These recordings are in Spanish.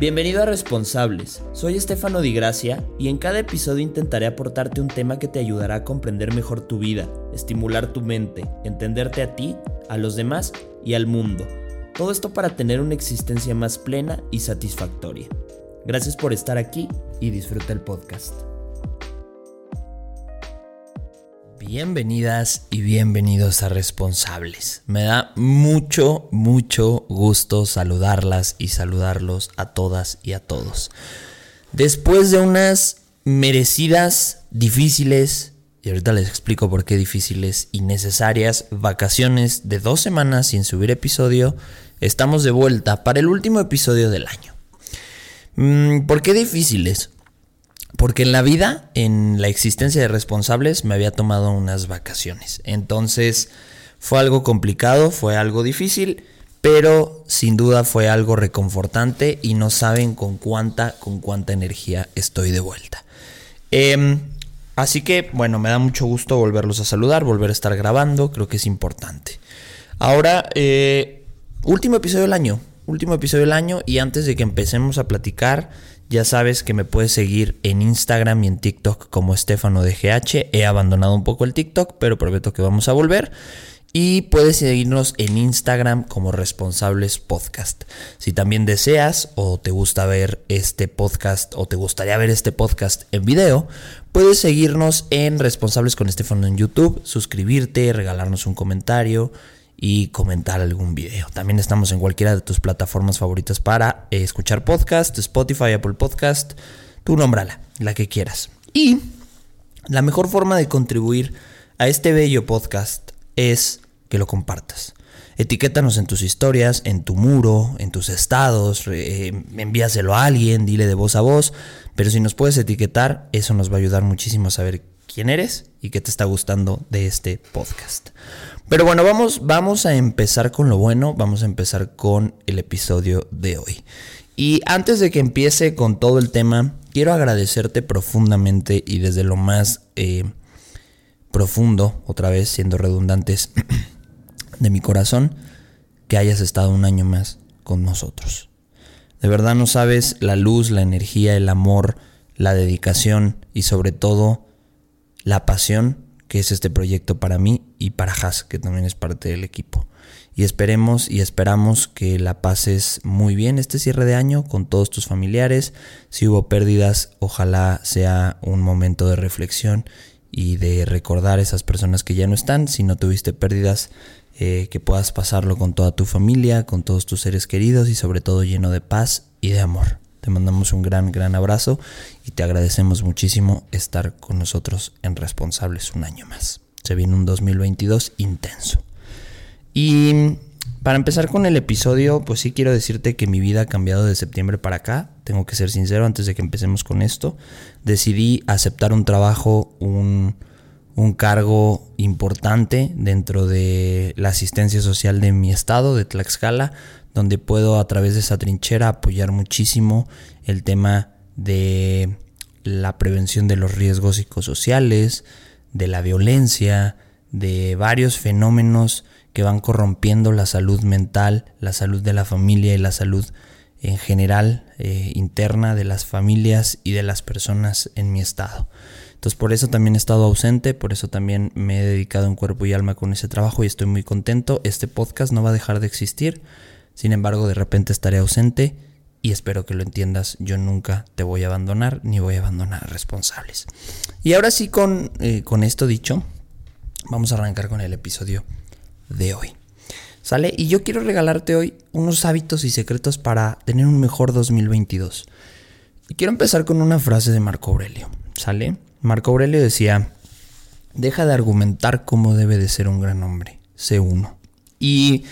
Bienvenido a Responsables, soy Estefano Di Gracia y en cada episodio intentaré aportarte un tema que te ayudará a comprender mejor tu vida, estimular tu mente, entenderte a ti, a los demás y al mundo. Todo esto para tener una existencia más plena y satisfactoria. Gracias por estar aquí y disfruta el podcast. Bienvenidas y bienvenidos a Responsables. Me da mucho, mucho gusto saludarlas y saludarlos a todas y a todos. Después de unas merecidas, difíciles, y ahorita les explico por qué difíciles y necesarias, vacaciones de dos semanas sin subir episodio, estamos de vuelta para el último episodio del año. Mm, ¿Por qué difíciles? Porque en la vida, en la existencia de responsables, me había tomado unas vacaciones. Entonces fue algo complicado, fue algo difícil, pero sin duda fue algo reconfortante y no saben con cuánta, con cuánta energía estoy de vuelta. Em, así que, bueno, me da mucho gusto volverlos a saludar, volver a estar grabando, creo que es importante. Ahora, eh, último episodio del año, último episodio del año y antes de que empecemos a platicar, ya sabes que me puedes seguir en Instagram y en TikTok como Estefano de GH. He abandonado un poco el TikTok, pero prometo que vamos a volver. Y puedes seguirnos en Instagram como Responsables Podcast. Si también deseas o te gusta ver este podcast o te gustaría ver este podcast en video, puedes seguirnos en Responsables con Estefano en YouTube, suscribirte, regalarnos un comentario y comentar algún video. También estamos en cualquiera de tus plataformas favoritas para eh, escuchar podcast, Spotify, Apple Podcast, tú nómbrala, la que quieras. Y la mejor forma de contribuir a este bello podcast es que lo compartas. Etiquétanos en tus historias, en tu muro, en tus estados, eh, envíaselo a alguien, dile de voz a voz, pero si nos puedes etiquetar, eso nos va a ayudar muchísimo a saber quién eres y qué te está gustando de este podcast. Pero bueno, vamos, vamos a empezar con lo bueno, vamos a empezar con el episodio de hoy. Y antes de que empiece con todo el tema, quiero agradecerte profundamente y desde lo más eh, profundo, otra vez siendo redundantes, de mi corazón, que hayas estado un año más con nosotros. De verdad no sabes la luz, la energía, el amor, la dedicación y sobre todo la pasión que es este proyecto para mí y para Has, que también es parte del equipo. Y esperemos y esperamos que la pases muy bien este cierre de año con todos tus familiares. Si hubo pérdidas, ojalá sea un momento de reflexión y de recordar a esas personas que ya no están. Si no tuviste pérdidas, eh, que puedas pasarlo con toda tu familia, con todos tus seres queridos y sobre todo lleno de paz y de amor. Mandamos un gran, gran abrazo y te agradecemos muchísimo estar con nosotros en Responsables un año más. Se viene un 2022 intenso. Y para empezar con el episodio, pues sí quiero decirte que mi vida ha cambiado de septiembre para acá. Tengo que ser sincero antes de que empecemos con esto. Decidí aceptar un trabajo, un, un cargo importante dentro de la asistencia social de mi estado, de Tlaxcala, donde puedo a través de esa trinchera apoyar muchísimo el tema de la prevención de los riesgos psicosociales, de la violencia, de varios fenómenos que van corrompiendo la salud mental, la salud de la familia y la salud en general eh, interna de las familias y de las personas en mi estado. Entonces por eso también he estado ausente, por eso también me he dedicado en cuerpo y alma con ese trabajo y estoy muy contento. Este podcast no va a dejar de existir, sin embargo de repente estaré ausente y espero que lo entiendas, yo nunca te voy a abandonar ni voy a abandonar a responsables. Y ahora sí con, eh, con esto dicho, vamos a arrancar con el episodio de hoy. ¿Sale? Y yo quiero regalarte hoy unos hábitos y secretos para tener un mejor 2022. Y quiero empezar con una frase de Marco Aurelio. ¿Sale? Marco Aurelio decía, deja de argumentar cómo debe de ser un gran hombre, sé uno. Y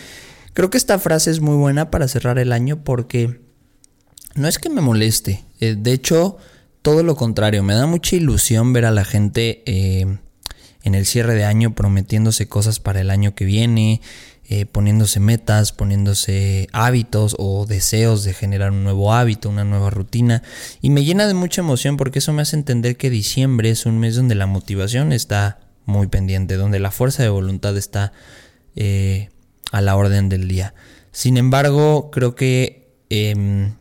creo que esta frase es muy buena para cerrar el año porque no es que me moleste, eh, de hecho, todo lo contrario, me da mucha ilusión ver a la gente eh, en el cierre de año prometiéndose cosas para el año que viene, eh, poniéndose metas, poniéndose hábitos o deseos de generar un nuevo hábito, una nueva rutina. Y me llena de mucha emoción porque eso me hace entender que diciembre es un mes donde la motivación está muy pendiente, donde la fuerza de voluntad está eh, a la orden del día. Sin embargo, creo que em,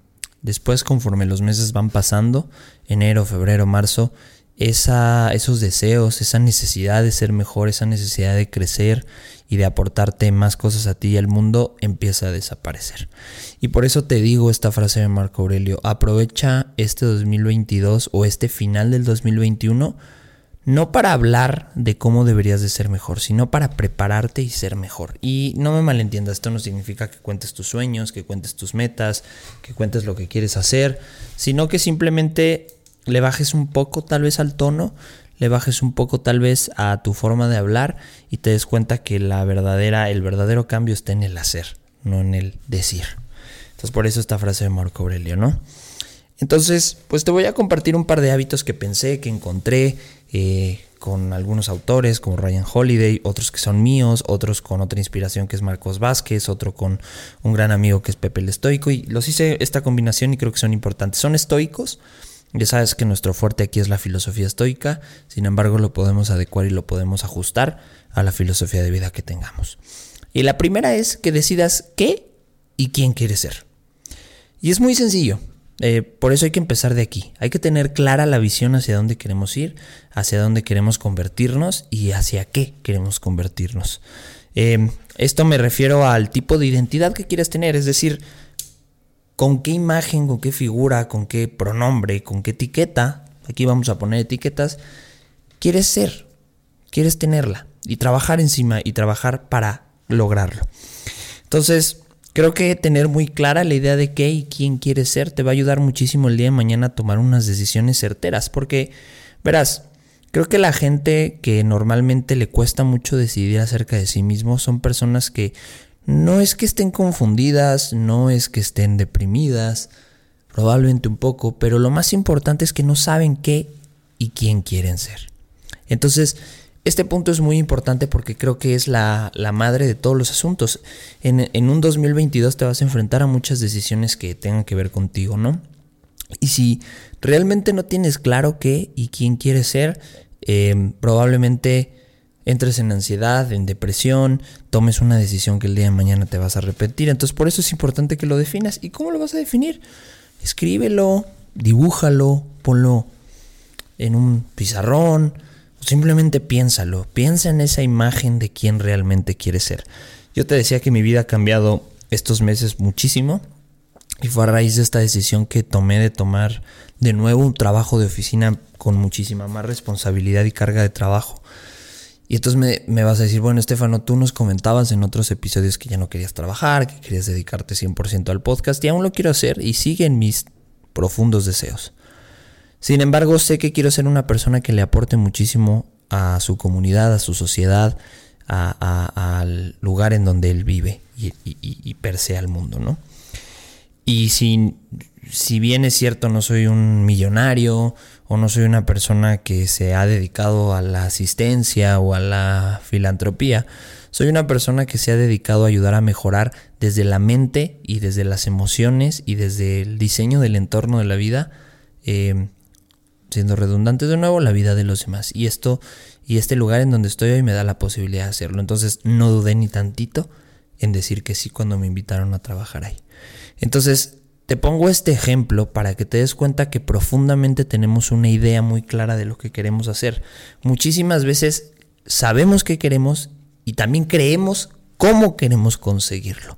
Después, conforme los meses van pasando, enero, febrero, marzo, esa, esos deseos, esa necesidad de ser mejor, esa necesidad de crecer y de aportarte más cosas a ti y al mundo empieza a desaparecer. Y por eso te digo esta frase de Marco Aurelio, aprovecha este 2022 o este final del 2021 no para hablar de cómo deberías de ser mejor, sino para prepararte y ser mejor. Y no me malentiendas, esto no significa que cuentes tus sueños, que cuentes tus metas, que cuentes lo que quieres hacer, sino que simplemente le bajes un poco tal vez al tono, le bajes un poco tal vez a tu forma de hablar y te des cuenta que la verdadera, el verdadero cambio está en el hacer, no en el decir. Entonces por eso esta frase de Marco Aurelio, ¿no? Entonces, pues te voy a compartir un par de hábitos que pensé, que encontré eh, con algunos autores como Ryan Holiday, otros que son míos, otros con otra inspiración que es Marcos Vázquez, otro con un gran amigo que es Pepe el Estoico. Y los hice esta combinación y creo que son importantes. Son estoicos, ya sabes que nuestro fuerte aquí es la filosofía estoica, sin embargo lo podemos adecuar y lo podemos ajustar a la filosofía de vida que tengamos. Y la primera es que decidas qué y quién quieres ser. Y es muy sencillo. Eh, por eso hay que empezar de aquí. Hay que tener clara la visión hacia dónde queremos ir, hacia dónde queremos convertirnos y hacia qué queremos convertirnos. Eh, esto me refiero al tipo de identidad que quieres tener, es decir, con qué imagen, con qué figura, con qué pronombre, con qué etiqueta, aquí vamos a poner etiquetas, quieres ser, quieres tenerla y trabajar encima y trabajar para lograrlo. Entonces, creo que tener muy clara la idea de qué y quién quieres ser te va a ayudar muchísimo el día de mañana a tomar unas decisiones certeras, porque verás, creo que la gente que normalmente le cuesta mucho decidir acerca de sí mismo son personas que no es que estén confundidas, no es que estén deprimidas, probablemente un poco, pero lo más importante es que no saben qué y quién quieren ser. Entonces, este punto es muy importante porque creo que es la, madre de todos los asuntos. En, en, un 2022 te vas a enfrentar a muchas decisiones que tengan que ver contigo, ¿no? Y si realmente no tienes claro qué y quién quieres ser, eh, probablemente entres en ansiedad, en depresión, tomes una decisión que el día de mañana te vas a repetir. Entonces por eso es importante que lo definas. ¿Y cómo lo vas a definir? Escríbelo, dibújalo, ponlo en un pizarrón, simplemente piénsalo, piensa en esa imagen de quién realmente quieres ser. Yo te decía que mi vida ha cambiado estos meses muchísimo y fue a raíz de esta decisión que tomé de tomar de nuevo un trabajo de oficina con muchísima más responsabilidad y carga de trabajo. Y entonces me, vas a decir, bueno, Estefano, tú nos comentabas en otros episodios que ya no querías trabajar, que querías dedicarte 100% al podcast, y aún lo quiero hacer y siguen mis profundos deseos. Sin embargo, sé que quiero ser una persona que le aporte muchísimo a su comunidad, a su sociedad, al lugar en donde él vive y, y, per se al mundo, ¿no? Y si, si bien es cierto, no soy un millonario o no soy una persona que se ha dedicado a la asistencia o a la filantropía, soy una persona que se ha dedicado a ayudar a mejorar desde la mente y desde las emociones y desde el diseño del entorno de la vida, eh, siendo redundante de nuevo, la vida de los demás. Y esto y este lugar en donde estoy hoy me da la posibilidad de hacerlo. Entonces no dudé ni tantito en decir que sí cuando me invitaron a trabajar ahí. Entonces te pongo este ejemplo para que te des cuenta que profundamente tenemos una idea muy clara de lo que queremos hacer. Muchísimas veces sabemos qué queremos y también creemos cómo queremos conseguirlo.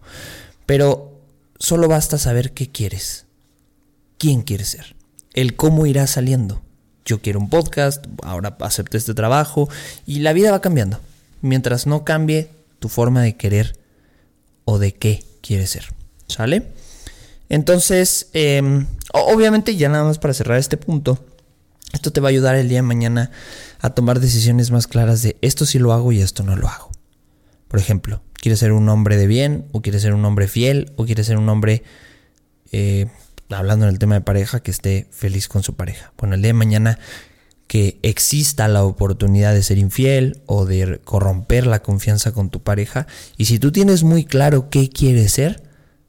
Pero solo basta saber qué quieres, quién quieres ser, el cómo irá saliendo. Yo quiero un podcast, ahora acepto este trabajo y la vida va cambiando. Mientras no cambie tu forma de querer o de qué quieres ser. ¿Sale? Entonces, em, obviamente ya nada más para cerrar este punto, esto te va a ayudar el día de mañana a tomar decisiones más claras de esto sí lo hago y esto no lo hago. Por ejemplo, ¿quieres ser un hombre de bien o quieres ser un hombre fiel o quieres ser un hombre, eh, hablando en el tema de pareja, que esté feliz con su pareja? Bueno, el día de mañana que exista la oportunidad de ser infiel o de corromper la confianza con tu pareja y si tú tienes muy claro qué quieres ser,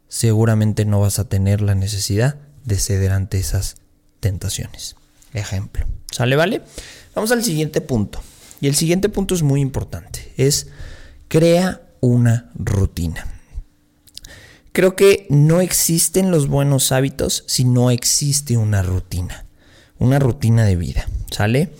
seguramente no vas a tener la necesidad de ceder ante esas tentaciones. Ejemplo. ¿Sale, vale? Vamos al siguiente punto. Y el siguiente punto es muy importante. Es crea una rutina. Creo que no existen los buenos hábitos si no existe una rutina, una rutina de vida, ¿sale?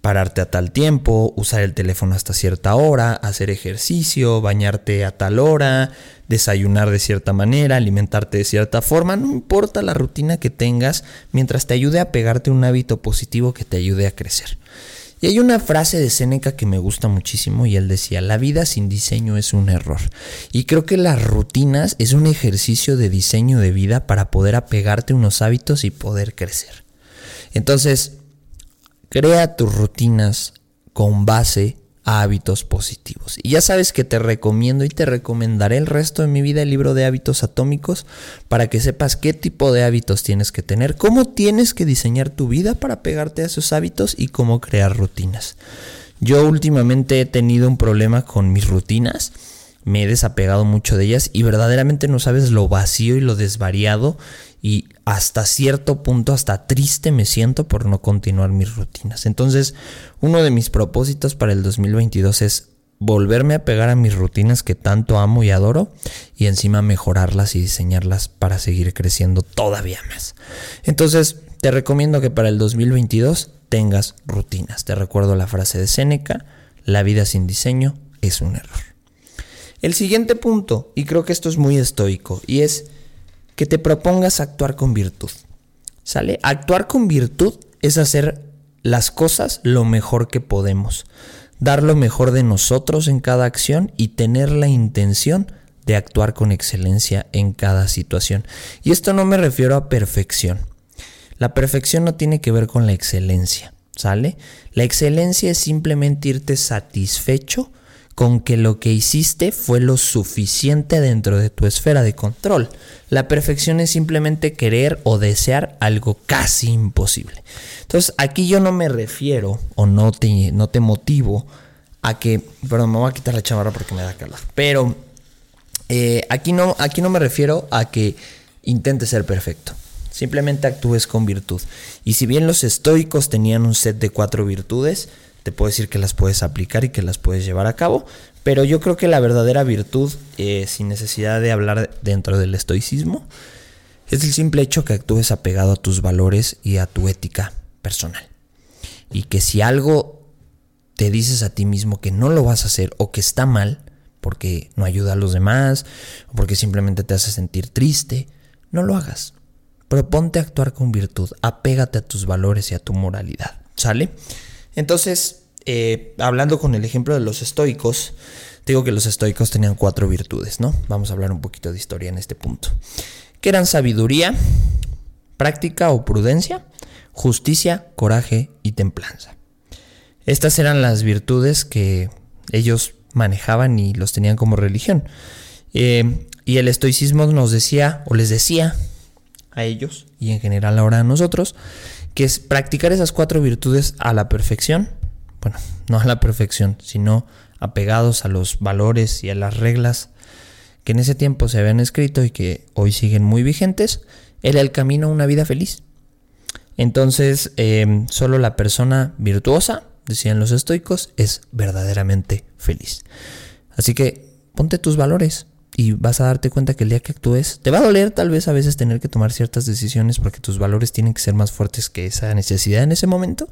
Pararte a tal tiempo, usar el teléfono hasta cierta hora, hacer ejercicio, bañarte a tal hora, desayunar de cierta manera, alimentarte de cierta forma, no importa la rutina que tengas, mientras te ayude a pegarte un hábito positivo que te ayude a crecer. Y hay una frase de Séneca que me gusta muchísimo y él decía, la vida sin diseño es un error. Y creo que las rutinas es un ejercicio de diseño de vida para poder apegarte unos hábitos y poder crecer. Entonces, crea tus rutinas con base hábitos positivos. Y ya sabes que te recomiendo y te recomendaré el resto de mi vida el libro de hábitos atómicos para que sepas qué tipo de hábitos tienes que tener, cómo tienes que diseñar tu vida para pegarte a esos hábitos y cómo crear rutinas. Yo últimamente he tenido un problema con mis rutinas me he desapegado mucho de ellas y verdaderamente no sabes lo vacío y lo desvariado y hasta cierto punto hasta triste me siento por no continuar mis rutinas. Entonces, uno de mis propósitos para el 2022 es volverme a pegar a mis rutinas que tanto amo y adoro y encima mejorarlas y diseñarlas para seguir creciendo todavía más. Entonces, te recomiendo que para el 2022 tengas rutinas. Te recuerdo la frase de Séneca, la vida sin diseño es un error. El siguiente punto, y creo que esto es muy estoico, y es que te propongas actuar con virtud. ¿Sale? Actuar con virtud es hacer las cosas lo mejor que podemos, dar lo mejor de nosotros en cada acción y tener la intención de actuar con excelencia en cada situación. Y esto no me refiero a perfección. La perfección no tiene que ver con la excelencia, ¿sale? La excelencia es simplemente irte satisfecho con que lo que hiciste fue lo suficiente dentro de tu esfera de control. La perfección es simplemente querer o desear algo casi imposible. Entonces aquí yo no me refiero o no te, no te motivo a que, perdón, me voy a quitar la chamarra porque me da calor, pero eh, aquí, no, aquí no me refiero a que intentes ser perfecto. Simplemente actúes con virtud. Y si bien los estoicos tenían un set de cuatro virtudes, te puedo decir que las puedes aplicar y que las puedes llevar a cabo. Pero yo creo que la verdadera virtud, eh, sin necesidad de hablar dentro del estoicismo, es el simple hecho que actúes apegado a tus valores y a tu ética personal. Y que si algo te dices a ti mismo que no lo vas a hacer o que está mal, porque no ayuda a los demás, o porque simplemente te hace sentir triste, no lo hagas. Proponte actuar con virtud, apégate a tus valores y a tu moralidad. ¿Sale? Entonces, eh, hablando con el ejemplo de los estoicos, digo que los estoicos tenían cuatro virtudes, ¿no? Vamos a hablar un poquito de historia en este punto. Que eran sabiduría, práctica o prudencia, justicia, coraje y templanza. Estas eran las virtudes que ellos manejaban y los tenían como religión. Eh, y el estoicismo nos decía, o les decía a ellos, y en general ahora a nosotros, que es practicar esas cuatro virtudes a la perfección. Bueno, no a la perfección, sino apegados a los valores y a las reglas que en ese tiempo se habían escrito y que hoy siguen muy vigentes, era el camino a una vida feliz. Entonces, em, solo la persona virtuosa, decían los estoicos, es verdaderamente feliz. Así que ponte tus valores, y vas a darte cuenta que el día que actúes, te va a doler tal vez a veces tener que tomar ciertas decisiones porque tus valores tienen que ser más fuertes que esa necesidad en ese momento,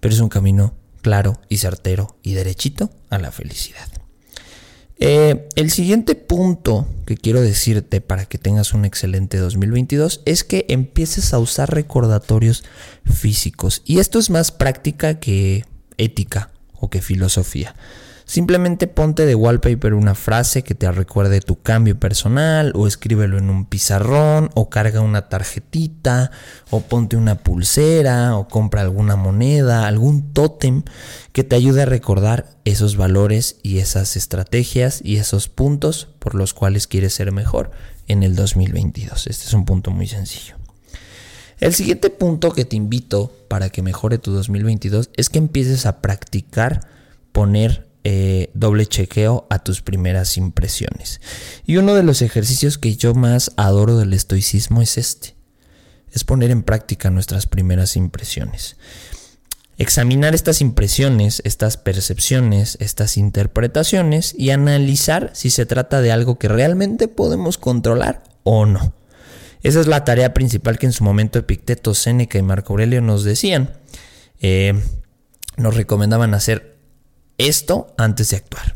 pero es un camino claro y certero y derechito a la felicidad. Eh, el siguiente punto que quiero decirte para que tengas un excelente 2022 es que empieces a usar recordatorios físicos. Y esto es más práctica que ética o que filosofía. Simplemente ponte de wallpaper una frase que te recuerde tu cambio personal o escríbelo en un pizarrón o carga una tarjetita o ponte una pulsera o compra alguna moneda, algún tótem que te ayude a recordar esos valores y esas estrategias y esos puntos por los cuales quieres ser mejor en el 2022. Este es un punto muy sencillo. El siguiente punto que te invito para que mejore tu 2022 es que empieces a practicar poner eh, doble chequeo a tus primeras impresiones. Y uno de los ejercicios que yo más adoro del estoicismo es este. Es poner en práctica nuestras primeras impresiones. examinar estas impresiones, estas percepciones, estas interpretaciones y analizar si se trata de algo que realmente podemos controlar o no. Esa es la tarea principal que en su momento Epicteto, Séneca y Marco Aurelio nos decían. Eh, nos recomendaban hacer esto antes de actuar.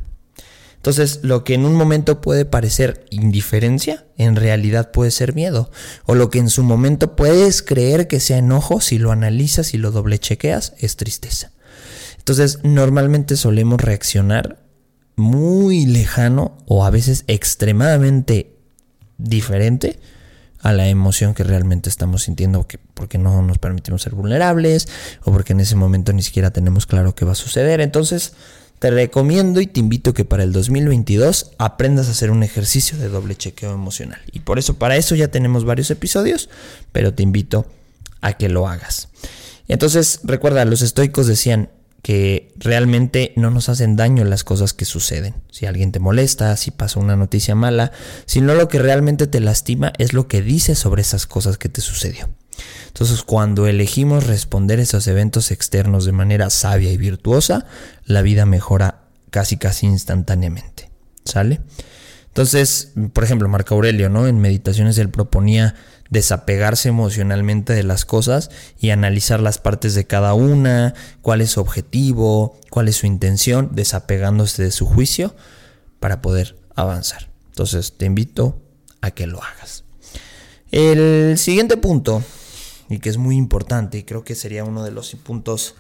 Entonces, lo que en un momento puede parecer indiferencia, en realidad puede ser miedo. O lo que en su momento puedes creer que sea enojo, si lo analizas y lo doble chequeas, es tristeza. Entonces, normalmente solemos reaccionar muy lejano o a veces extremadamente diferente a la emoción que realmente estamos sintiendo porque no nos permitimos ser vulnerables o porque en ese momento ni siquiera tenemos claro qué va a suceder. Entonces, te recomiendo y te invito que para el 2022 aprendas a hacer un ejercicio de doble chequeo emocional. Y por eso, para eso ya tenemos varios episodios, pero te invito a que lo hagas. Entonces, recuerda, los estoicos decían que realmente no nos hacen daño las cosas que suceden. Si alguien te molesta, si pasa una noticia mala, sino lo que realmente te lastima es lo que dices sobre esas cosas que te sucedió. Entonces, cuando elegimos responder esos eventos externos de manera sabia y virtuosa, la vida mejora casi casi instantáneamente. ¿Sale? Entonces, por ejemplo, Marco Aurelio, ¿no? En Meditaciones él proponía desapegarse emocionalmente de las cosas y analizar las partes de cada una, cuál es su objetivo, cuál es su intención, desapegándose de su juicio para poder avanzar. Entonces, te invito a que lo hagas. El siguiente punto y que es muy importante y creo que sería uno de los puntos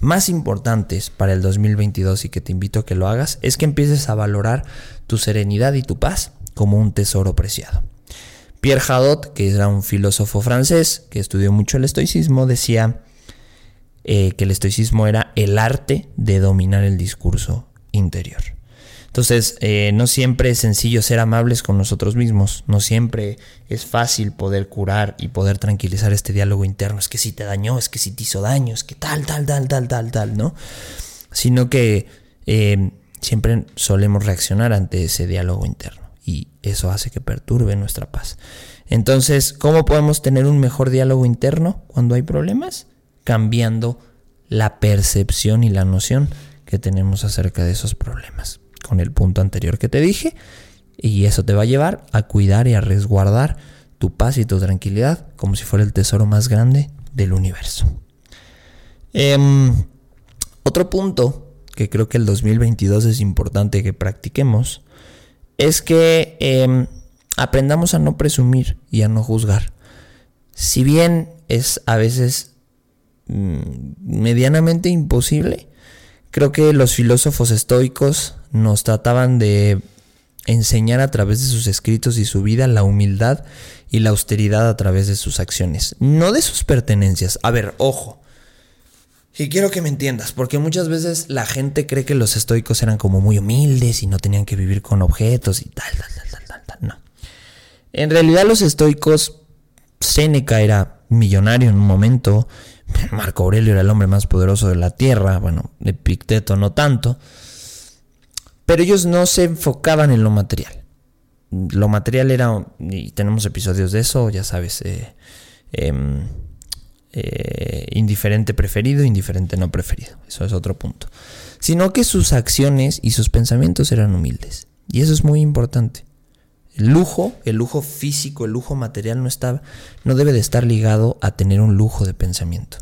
más importantes para el 2022 y que te invito a que lo hagas, es que empieces a valorar tu serenidad y tu paz como un tesoro preciado. Pierre Hadot, que era un filósofo francés que estudió mucho el estoicismo, decía eh, que el estoicismo era el arte de dominar el discurso interior. Entonces, eh, no siempre es sencillo ser amables con nosotros mismos, no siempre es fácil poder curar y poder tranquilizar este diálogo interno, es que si te dañó, es que si te hizo daño, es que tal, tal, tal, tal, tal, tal, ¿no? Sino que eh, siempre solemos reaccionar ante ese diálogo interno y eso hace que perturbe nuestra paz. Entonces, ¿cómo podemos tener un mejor diálogo interno cuando hay problemas? Cambiando la percepción y la noción que tenemos acerca de esos problemas con el punto anterior que te dije. Y eso te va a llevar a cuidar y a resguardar tu paz y tu tranquilidad como si fuera el tesoro más grande del universo. Em, otro punto que creo que el 2022 es importante que practiquemos es que em, aprendamos a no presumir y a no juzgar. Si bien es a veces mm, medianamente imposible, creo que los filósofos estoicos nos trataban de enseñar a través de sus escritos y su vida la humildad y la austeridad a través de sus acciones, no de sus pertenencias. A ver, ojo. Y quiero que me entiendas, porque muchas veces la gente cree que los estoicos eran como muy humildes y no tenían que vivir con objetos y tal, tal, tal, tal, tal, tal. No. En realidad los estoicos, Séneca era millonario en un momento, Marco Aurelio era el hombre más poderoso de la tierra, bueno, Epicteto no tanto. Pero ellos no se enfocaban en lo material. Lo material era, y tenemos episodios de eso, ya sabes, eh, em, eh, indiferente preferido, indiferente no preferido. Eso es otro punto. Sino que sus acciones y sus pensamientos eran humildes. Y eso es muy importante. El lujo, el lujo físico, el lujo material no, está, no debe de estar ligado a tener un lujo de pensamiento.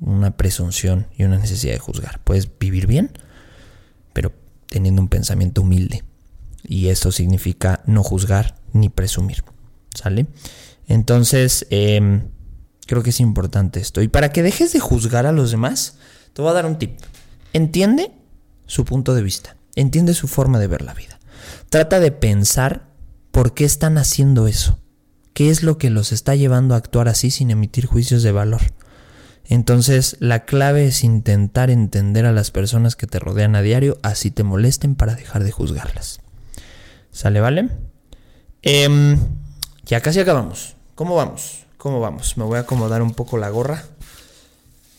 Una presunción y una necesidad de juzgar. Puedes vivir bien, pero teniendo un pensamiento humilde. Y eso significa no juzgar ni presumir. ¿Sale? Entonces, em, creo que es importante esto. Y para que dejes de juzgar a los demás, te voy a dar un tip. Entiende su punto de vista. Entiende su forma de ver la vida. Trata de pensar por qué están haciendo eso. ¿Qué es lo que los está llevando a actuar así sin emitir juicios de valor? Entonces la clave es intentar entender a las personas que te rodean a diario, así te molesten para dejar de juzgarlas. ¿Sale, vale? Em, ya casi acabamos. ¿Cómo vamos? ¿Cómo vamos? Me voy a acomodar un poco la gorra.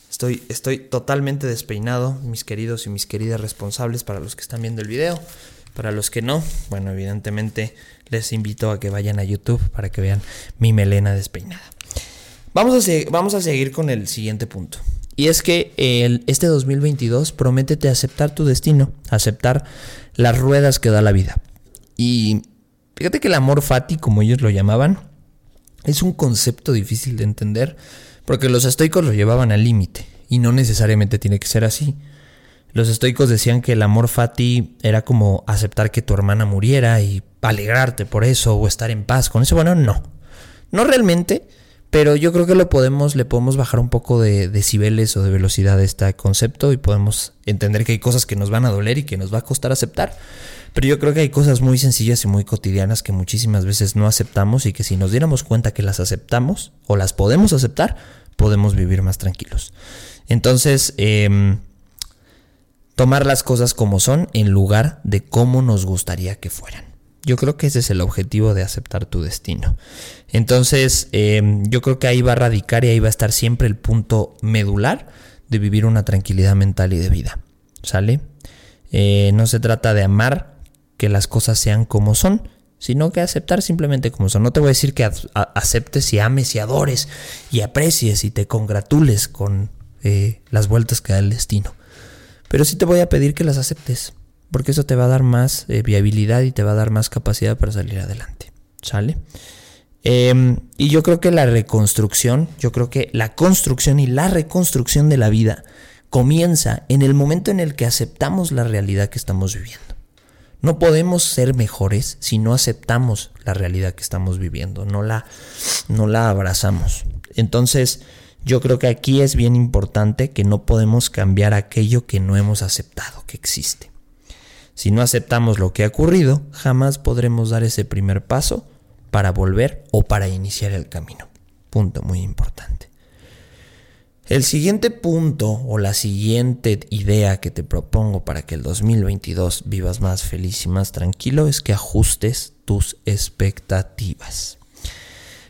Estoy, estoy totalmente despeinado, mis queridos y mis queridas responsables para los que están viendo el video. Para los que no, bueno, evidentemente les invito a que vayan a YouTube para que vean mi melena despeinada. Vamos a, vamos a seguir con el siguiente punto. Y es que el, este 2022 prométete aceptar tu destino, aceptar las ruedas que da la vida. Y fíjate que el amor fati, como ellos lo llamaban, es un concepto difícil de entender porque los estoicos lo llevaban al límite y no necesariamente tiene que ser así. Los estoicos decían que el amor fati era como aceptar que tu hermana muriera y alegrarte por eso o estar en paz con eso. Bueno, no. No realmente, pero yo creo que lo podemos, le podemos bajar un poco de decibeles o de velocidad a este concepto y podemos entender que hay cosas que nos van a doler y que nos va a costar aceptar. Pero yo creo que hay cosas muy sencillas y muy cotidianas que muchísimas veces no aceptamos y que si nos diéramos cuenta que las aceptamos o las podemos aceptar, podemos vivir más tranquilos. Entonces, em, tomar las cosas como son en lugar de cómo nos gustaría que fueran. Yo creo que ese es el objetivo de aceptar tu destino. Entonces, em, yo creo que ahí va a radicar y ahí va a estar siempre el punto medular de vivir una tranquilidad mental y de vida. ¿Sale? Eh, no se trata de amar que las cosas sean como son, sino que aceptar simplemente como son. No te voy a decir que aceptes y ames y adores y aprecies y te congratules con eh, las vueltas que da el destino. Pero sí te voy a pedir que las aceptes porque eso te va a dar más eh, viabilidad y te va a dar más capacidad para salir adelante. ¿Sale? Em, y yo creo que la reconstrucción, yo creo que la construcción y la reconstrucción de la vida comienza en el momento en el que aceptamos la realidad que estamos viviendo. No podemos ser mejores si no aceptamos la realidad que estamos viviendo, no la, no la abrazamos. Entonces, yo creo que aquí es bien importante que no podemos cambiar aquello que no hemos aceptado que existe. Si no aceptamos lo que ha ocurrido, jamás podremos dar ese primer paso para volver o para iniciar el camino. Punto muy importante. El siguiente punto o la siguiente idea que te propongo para que el 2022 vivas más feliz y más tranquilo es que ajustes tus expectativas.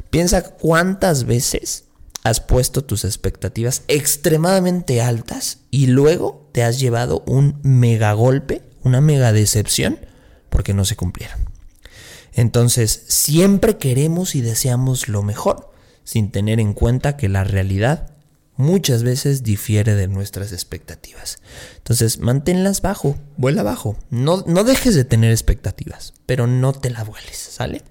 Piensa cuántas veces has puesto tus expectativas extremadamente altas y luego te has llevado un mega golpe una mega decepción porque no se cumplieron. Entonces, siempre queremos y deseamos lo mejor, sin tener en cuenta que la realidad muchas veces difiere de nuestras expectativas. Entonces, manténlas bajo, vuela bajo. No, no dejes de tener expectativas, pero no te la vueles, ¿sale?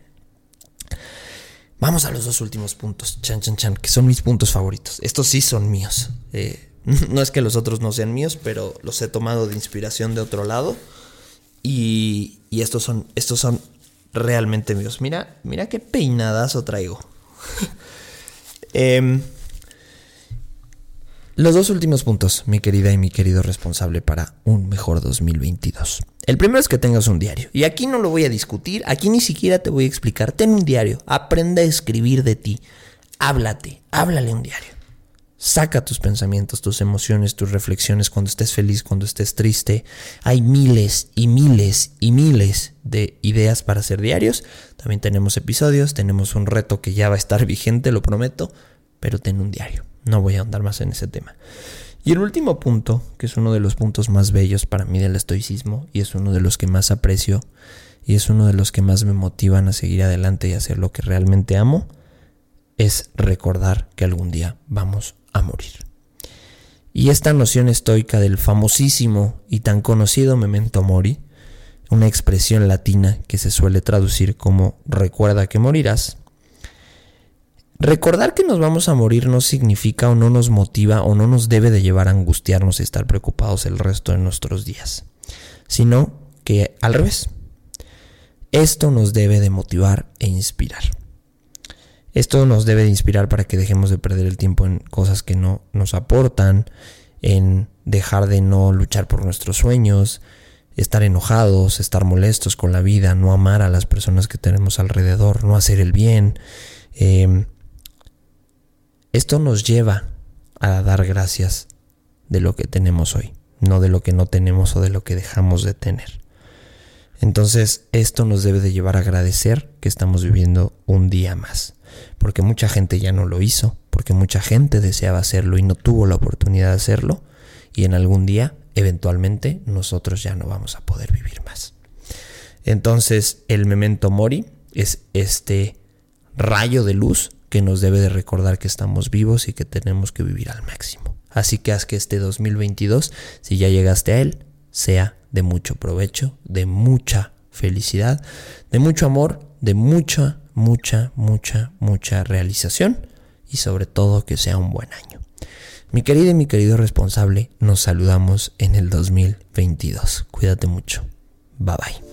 Vamos a los dos últimos puntos, chan, chan, chan, que son mis puntos favoritos. Estos sí son míos. Eh, No es que los otros no sean míos, pero los he tomado de inspiración de otro lado. Y, estos, son, estos son realmente míos. Mira, mira qué peinadazo traigo. Em, los dos últimos puntos, mi querida y mi querido responsable para un mejor 2022. El primero es que tengas un diario. Y aquí no lo voy a discutir, aquí ni siquiera te voy a explicar. Ten un diario, aprende a escribir de ti. Háblate, háblale un diario. Saca tus pensamientos, tus emociones, tus reflexiones cuando estés feliz, cuando estés triste. Hay miles y miles y miles de ideas para hacer diarios. También tenemos episodios, tenemos un reto que ya va a estar vigente, lo prometo, pero ten un diario. No voy a andar más en ese tema. Y el último punto, que es uno de los puntos más bellos para mí del estoicismo y es uno de los que más aprecio y es uno de los que más me motivan a seguir adelante y hacer lo que realmente amo, es recordar que algún día vamos a morir. Y esta noción estoica del famosísimo y tan conocido memento mori, una expresión latina que se suele traducir como recuerda que morirás, recordar que nos vamos a morir no significa o no nos motiva o no nos debe de llevar a angustiarnos y estar preocupados el resto de nuestros días, sino que al revés, esto nos debe de motivar e inspirar. Esto nos debe de inspirar para que dejemos de perder el tiempo en cosas que no nos aportan, en dejar de no luchar por nuestros sueños, estar enojados, estar molestos con la vida, no amar a las personas que tenemos alrededor, no hacer el bien. Em, esto nos lleva a dar gracias de lo que tenemos hoy, no de lo que no tenemos o de lo que dejamos de tener. Entonces, esto nos debe de llevar a agradecer que estamos viviendo un día más porque mucha gente ya no lo hizo, porque mucha gente deseaba hacerlo y no tuvo la oportunidad de hacerlo, y en algún día, eventualmente, nosotros ya no vamos a poder vivir más. Entonces, el memento mori es este rayo de luz que nos debe de recordar que estamos vivos y que tenemos que vivir al máximo. Así que haz que este 2022, si ya llegaste a él, sea de mucho provecho, de mucha felicidad, de mucho amor, de mucha, mucha, mucha, mucha realización y sobre todo que sea un buen año. Mi querido y mi querido responsable, nos saludamos en el 2022. Cuídate mucho. Bye bye.